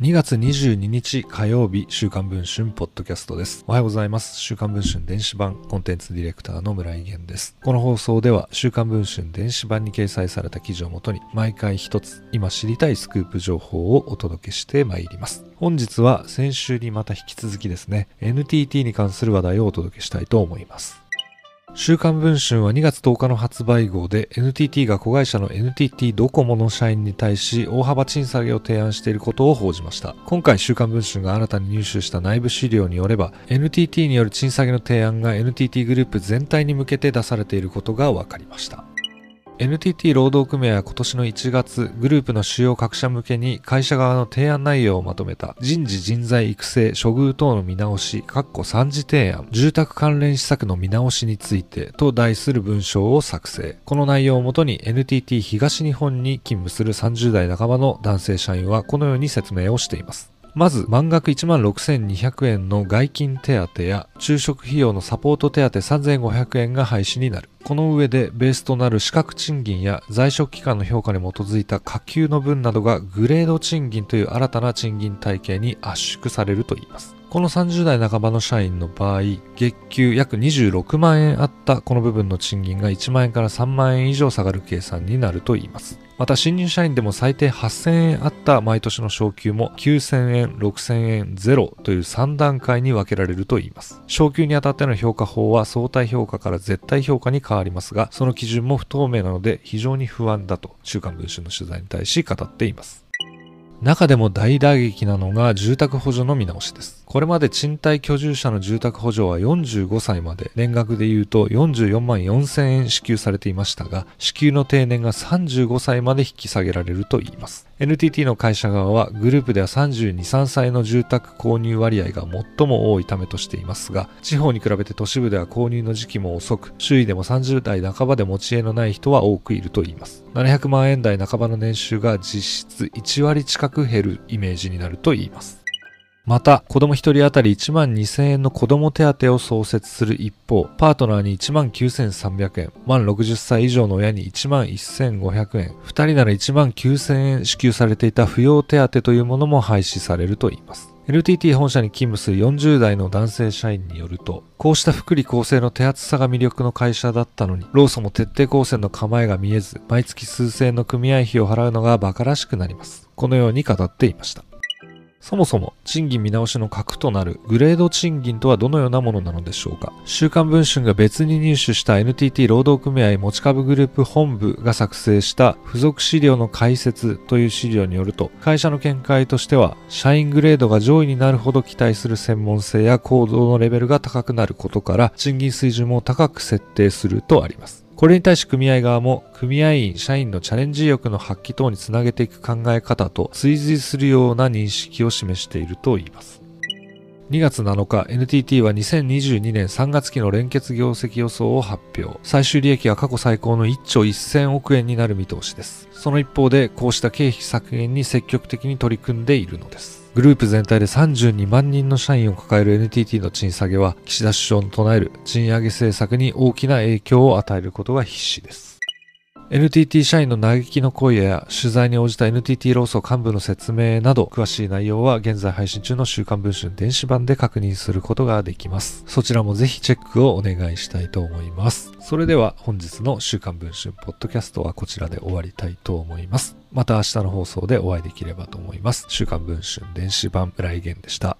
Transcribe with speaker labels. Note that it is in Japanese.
Speaker 1: 2月22日火曜日、週刊文春ポッドキャストです。おはようございます。週刊文春電子版コンテンツディレクターの村井源です。この放送では、週刊文春電子版に掲載された記事をもとに、毎回一つ、今知りたいスクープ情報をお届けしてまいります。本日は先週にまた引き続きですね、NTT に関する話題をお届けしたいと思います。週刊文春は2月10日の発売号で NTT が子会社の NTT ドコモの社員に対し大幅賃下げを提案していることを報じました。今回週刊文春が新たに入手した内部資料によれば NTT による賃下げの提案が NTT グループ全体に向けて出されていることが分かりました。NTT 労働組合は今年の1月、グループの主要各社向けに会社側の提案内容をまとめた人事人材育成処遇等の見直し、括弧3次提案、住宅関連施策の見直しについてと題する文章を作成。この内容をもとに NTT 東日本に勤務する30代半ばの男性社員はこのように説明をしています。まず、満額16,200円の外勤手当や昼食費用のサポート手当3,500円が廃止になる。この上でベースとなる資格賃金や在職期間の評価に基づいた下給の分などがグレード賃金という新たな賃金体系に圧縮されるといいます。この30代半ばの社員の場合、月給約26万円あったこの部分の賃金が1万円から3万円以上下がる計算になるといいます。また新入社員でも最低8000円あった毎年の昇給も9000円、6000円、0という3段階に分けられるといいます。昇給にあたっての評価法は相対評価から絶対評価に変わりますが、その基準も不透明なので非常に不安だと週刊文春の取材に対し語っています。中でも大打撃なのが住宅補助の見直しです。これまで賃貸居住者の住宅補助は45歳まで年額で言うと44万4000円支給されていましたが、支給の定年が35歳まで引き下げられるといいます。NTT の会社側はグループでは32、3歳の住宅購入割合が最も多いためとしていますが、地方に比べて都市部では購入の時期も遅く、周囲でも30代半ばで持ち家のない人は多くいるといいます。700万円台半ばの年収が実質1割近く減るイメージになるといいます。また、子供1人当たり1万2000円の子供手当を創設する一方、パートナーに1万9300円、満60歳以上の親に1万1500円、2人なら1万9000円支給されていた扶養手当というものも廃止されるといいます。NTT 本社に勤務する40代の男性社員によると、こうした福利厚生の手厚さが魅力の会社だったのに、労組も徹底抗戦の構えが見えず、毎月数千円の組合費を払うのが馬鹿らしくなります。このように語っていました。そもそも賃金見直しの核となるグレード賃金とはどのようなものなのでしょうか？週刊文春が別に入手した NTT 労働組合持ち株グループ本部が作成した付属資料の解説という資料によると会社の見解としては社員グレードが上位になるほど期待する専門性や行動のレベルが高くなることから賃金水準も高く設定するとあります。これに対し組合側も、組合員、社員のチャレンジ意欲の発揮等につなげていく考え方と追随するような認識を示しているといいます。2月7日、NTT は2022年3月期の連結業績予想を発表。最終利益は過去最高の1兆1000億円になる見通しです。その一方で、こうした経費削減に積極的に取り組んでいるのです。グループ全体で32万人の社員を抱える NTT の賃下げは、岸田首相の唱える賃上げ政策に大きな影響を与えることが必至です。NTT 社員の嘆きの声や取材に応じた NTT 労組幹部の説明など詳しい内容は現在配信中の週刊文春電子版で確認することができます。そちらもぜひチェックをお願いしたいと思います。それでは本日の週刊文春ポッドキャストはこちらで終わりたいと思います。また明日の放送でお会いできればと思います。週刊文春電子版村井源でした。